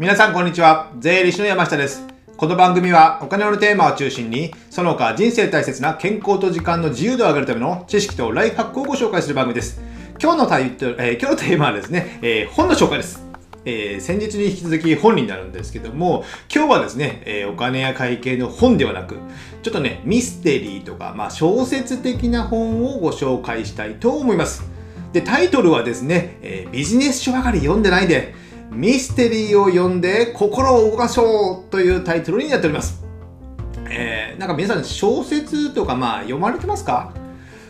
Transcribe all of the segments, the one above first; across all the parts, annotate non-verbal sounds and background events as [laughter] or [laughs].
皆さんこんにちは。税理士の山下です。この番組はお金のテーマを中心に、その他人生大切な健康と時間の自由度を上げるための知識とライフハックをご紹介する番組です。今日のタイトル、えー今日のテーマはですね、えー本の紹介です。えー先日に引き続き本になるんですけども、今日はですね、えーお金や会計の本ではなく、ちょっとね、ミステリーとか、まあ、小説的な本をご紹介したいと思います。で、タイトルはですね、えービジネス書ばかり読んでないで、ミステリーを読んで心を動かそうというタイトルになっております。えーなんか皆さん小説とかまあ読まれてますか？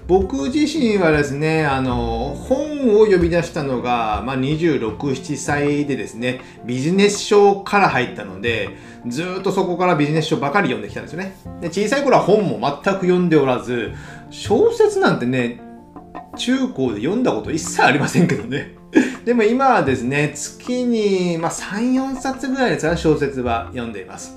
僕自身はですね、あの、本を読み出したのが、まあ、26、7歳でですね、ビジネス書から入ったので、ずっとそこからビジネス書ばかり読んできたんですよね。で小さい頃は本も全く読んでおらず、小説なんてね、中高で読んだこと一切ありませんけどね。[laughs] でも今はですね、月に、まあ、3、4冊ぐらいですかね、小説は読んでいます。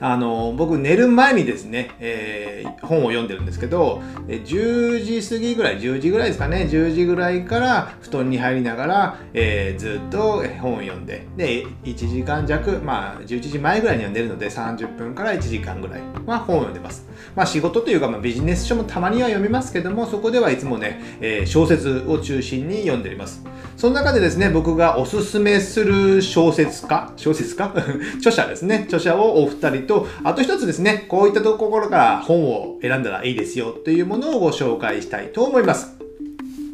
あの、僕寝る前にですね、えー本を読んでるんですけど、10時過ぎぐらい、10時ぐらいですかね、10時ぐらいから布団に入りながら、えーずっと本を読んで、で、1時間弱、まあ、11時前ぐらいには寝るので、30分から1時間ぐらいは本を読んでます。まあ、仕事というか、まあ、ビジネス書もたまには読みますけども、そこではいつもね、えー小説を中心に読んでおります。その中でですね、僕がおすすめする小説家、小説家？[laughs] 著者ですね、著者をお二人と、あと一つですね、こういったところから本を選んだらいいですよというものをご紹介したいと思います。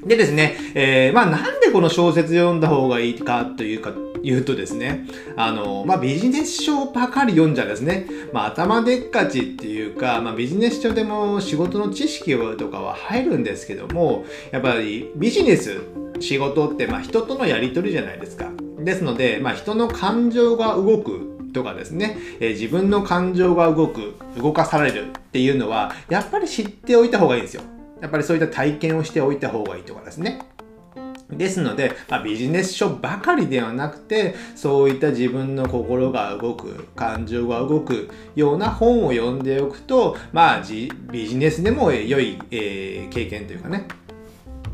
でですね、えーまあなんでこの小説読んだ方がいいかというか、言うとですね、あの、まあビジネス書ばかり読んじゃですね、まあ頭でっかちっていうか、まあビジネス書でも仕事の知識とかは入るんですけども、やっぱりビジネス、仕事ってまあ人とのやり取りじゃないですか。ですので、まあ人の感情が動くとかですね、えー自分の感情が動く、動かされるっていうのは、やっぱり知っておいた方がいいんですよ。やっぱりそういった体験をしておいた方がいいとかですね。ですので、まあ、ビジネス書ばかりではなくて、そういった自分の心が動く、感情が動くような本を読んでおくと、まあ、ビジネスでも良い、えー経験というかね、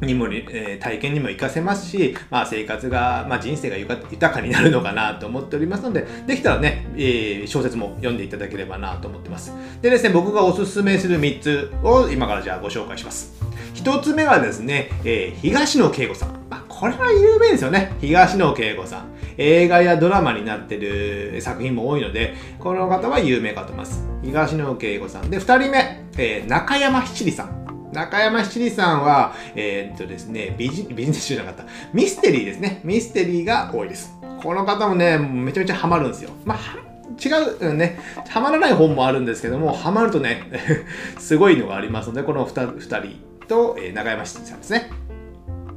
にも、えー体験にも活かせますし、まあ、生活が、まあ、人生が豊かになるのかなと思っておりますので、できたらね、えー小説も読んでいただければなと思ってます。でですね、僕がおすすめする3つを今からじゃあご紹介します。1つ目はですね、えー東野圭吾さん。まあ、これは有名ですよね。東野圭吾さん。映画やドラマになってる作品も多いので、この方は有名かと思います。東野圭吾さん。で、2人目、え中山七里さん。中山七里さんは、えーっとですね、ビジビジネス中じゃなかった。ミステリーですね。ミステリーが多いです。この方もね、めちゃめちゃハマるんですよ。まあ、違う、うんね、ハマらない本もあるんですけども、ハマるとね、[laughs] すごいのがありますので、この 2, 二人と、えー中山七里さんですね。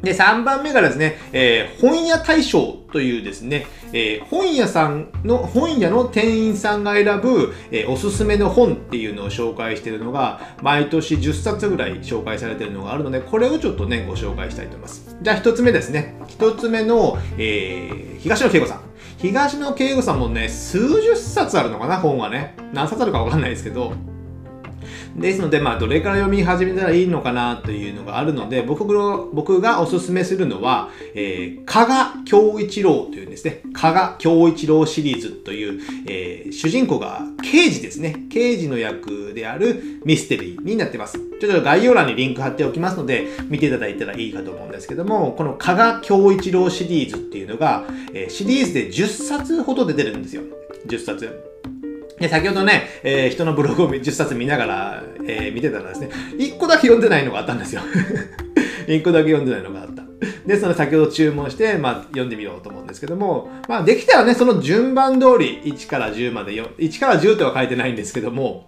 で、3番目がですね、えー本屋大賞というですね、えー本屋さんの、本屋の店員さんが選ぶ、えーおすすめの本っていうのを紹介しているのが、毎年10冊ぐらい紹介されているのがあるので、これをちょっとね、ご紹介したいと思います。じゃあ1つ目ですね。1つ目の、えー東野圭吾さん。東野圭吾さんもね、数十冊あるのかな、本はね。何冊あるかわかんないですけど、ですので、まあ、どれから読み始めたらいいのかなというのがあるので、僕の僕がおすすめするのは、えー、加賀恭一郎というですね、加賀恭一郎シリーズという、えー主人公が刑事ですね。刑事の役であるミステリーになってます。ちょっと概要欄にリンク貼っておきますので、見ていただいたらいいかと思うんですけども、この加賀恭一郎シリーズっていうのが、えーシリーズで10冊ほど出てるんですよ。10冊。で、先ほどね、えー人のブログを10冊見ながら、えー見てたらですね、1個だけ読んでないのがあったんですよ。[laughs] 1個だけ読んでないのがあった。で、その先ほど注文して、まあ、読んでみようと思うんですけども、まあ、できたらね、その順番通り、1から10までよ、1から10とは書いてないんですけども、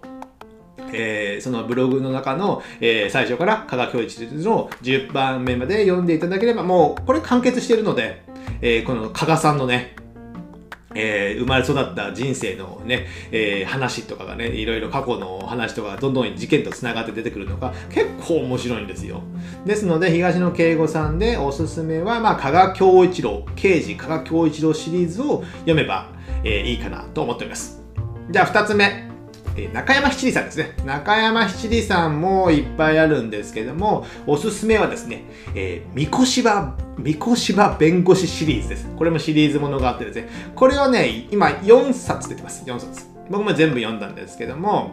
えーそのブログの中の、えー最初から加賀教一の10番目まで読んでいただければ、もうこれ完結しているので、えーこの加賀さんのね、えー生まれ育った人生のね、えー話とかがね、いろいろ過去の話とかどんどん事件と繋がって出てくるのが結構面白いんですよ。ですので、東野圭吾さんでおすすめは、まあ、加賀恭一郎、刑事加賀恭一郎シリーズを読めば、えーいいかなと思っております。じゃあ、二つ目。え中山七里さんですね。中山七里さんもいっぱいあるんですけども、おすすめはですね、えー、三越芝、三越芝弁護士シリーズです。これもシリーズものがあってですね、これはね、今4冊出てます。4冊。僕も全部読んだんですけども、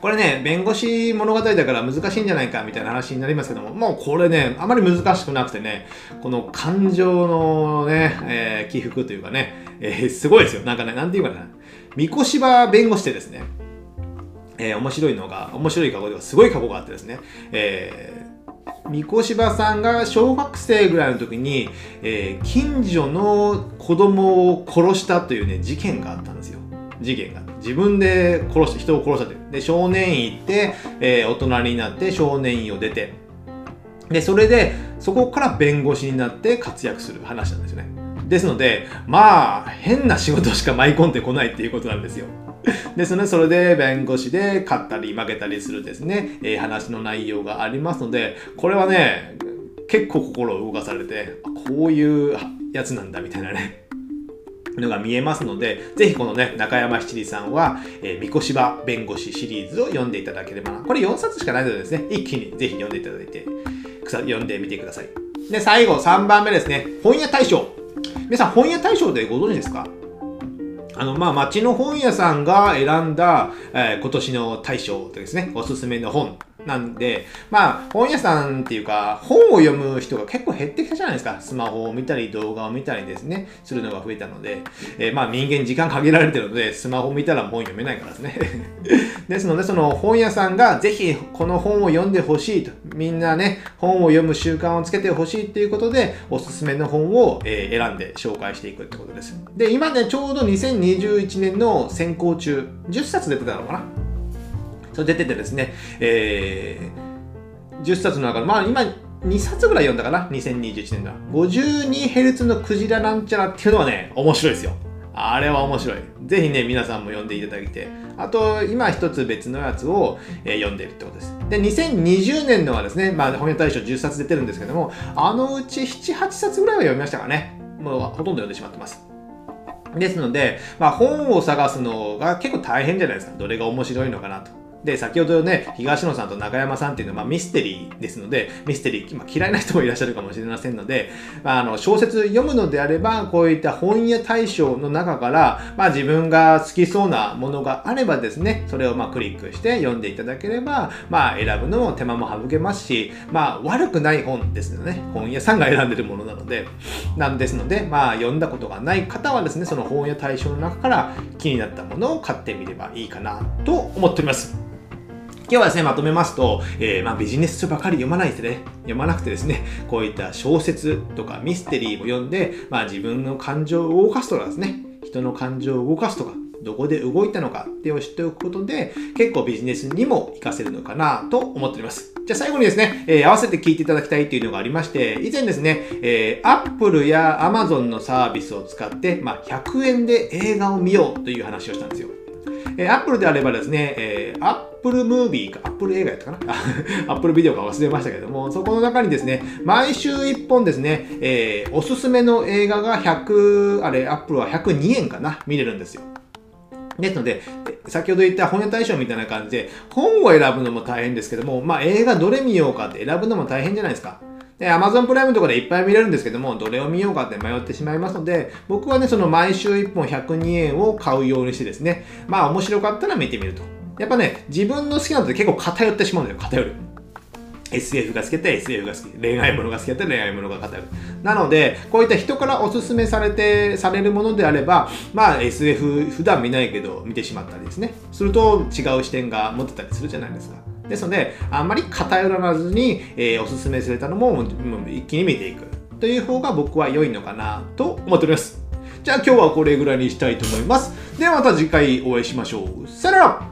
これね、弁護士物語だから難しいんじゃないかみたいな話になりますけども、もうこれね、あまり難しくなくてね、この感情のね、えー、起伏というかね、えー、すごいですよ。なんかね、なんていうかな、三越芝弁護士ってですね、えー、面白いのが、面白い過去ではすごい過去があってですね、えー、三越芝さんが小学生ぐらいの時に、えー、近所の子供を殺したというね、事件があったんですよ。事件が。自分で殺した、人を殺したという。で、少年院行って、えー、大人になって少年院を出て、で、それで、そこから弁護士になって活躍する話なんですよね。ですので、まあ、変な仕事しか舞い込んでこないっていうことなんですよ。ですね、それで弁護士で勝ったり負けたりするですね、えー、話の内容がありますので、これはね、結構心を動かされて、こういうやつなんだみたいなね、のが見えますので、ぜひこのね、中山七里さんは、えー、三越芝弁護士シリーズを読んでいただければな。これ4冊しかないのでですね、一気にぜひ読んでいただいて、読んでみてください。で、最後3番目ですね、本屋大賞。皆さん、本屋大賞でご存知ですか？あの、まあ、町の本屋さんが選んだ、えー、今年の大賞ですね、おすすめの本なんで、まあ、本屋さんっていうか、本を読む人が結構減ってきたじゃないですか。スマホを見たり、動画を見たりですね、するのが増えたので、えー、まあ、人間時間限られてるので、スマホ見たら本読めないからですね。[laughs] ですので、その本屋さんがぜひこの本を読んでほしいと、みんなね、本を読む習慣をつけてほしいっていうことで、おすすめの本を、えー、選んで紹介していくってことです。で、今ね、ちょうど2021年の選考中、10冊出てたのかなそれ出ててですね、えー、10冊の中で、まあ今、2冊ぐらい読んだかな ?2021 年だ。52Hz のクジラなんちゃらっていうのはね、面白いですよ。あれは面白い。ぜひね、皆さんも読んでいただいて。あと、今一つ別のやつを、えー、読んでるってことです。で、2020年のはですね、まあ、本屋大賞10冊出てるんですけども、あのうち7、8冊ぐらいは読みましたかね。もうほとんど読んでしまってます。ですので、まあ、本を探すのが結構大変じゃないですか。どれが面白いのかなと。で、先ほどね、東野さんと中山さんっていうのは、まあ、ミステリーですので、ミステリー、まあ、嫌いな人もいらっしゃるかもしれませんので、まあ、あの小説読むのであれば、こういった本屋大賞の中から、まあ、自分が好きそうなものがあればですね、それをまあクリックして読んでいただければ、まあ、選ぶのも手間も省けますし、まあ、悪くない本ですよね。本屋さんが選んでるものなので、なんですので、まあ、読んだことがない方はですね、その本屋大賞の中から気になったものを買ってみればいいかなと思っております。今日はですね、まとめますと、えー、まあ、ビジネス書ばかり読まないでね、読まなくてですね、こういった小説とかミステリーを読んで、まあ、自分の感情を動かすとかですね、人の感情を動かすとか、どこで動いたのかっていうのを知っておくことで、結構ビジネスにも活かせるのかなと思っております。じゃあ最後にですね、えー、合わせて聞いていただきたいというのがありまして、以前ですね、えー、Apple や Amazon のサービスを使って、まあ、100円で映画を見ようという話をしたんですよ。えー、Apple であればですね、えー、Apple Movie か、Apple 映画やったかな [laughs] ?Apple ビデオか忘れましたけども、そこの中にですね、毎週1本ですね、えー、おすすめの映画が100、あれ、Apple は102円かな見れるんですよ。ですので、先ほど言った本屋大賞みたいな感じで、本を選ぶのも大変ですけども、まあ映画どれ見ようかって選ぶのも大変じゃないですか。で、Amazon プライムとかでいっぱい見れるんですけども、どれを見ようかって迷ってしまいますので、僕はね、その毎週1本102円を買うようにしてですね、まあ面白かったら見てみると。やっぱね、自分の好きなのって結構偏ってしまうんですよ、偏る。SF が好きだったら SF が好き。恋愛ものが好きだったら恋愛ものが偏る。なので、こういった人からおすすめされて、されるものであれば、まあ SF 普段見ないけど見てしまったりですね。すると違う視点が持ってたりするじゃないですか。ですので、あんまり偏らずに、えー、おすすめされたのも一気に見ていくという方が僕は良いのかなと思っております。じゃあ今日はこれぐらいにしたいと思います。ではまた次回お会いしましょう。さよなら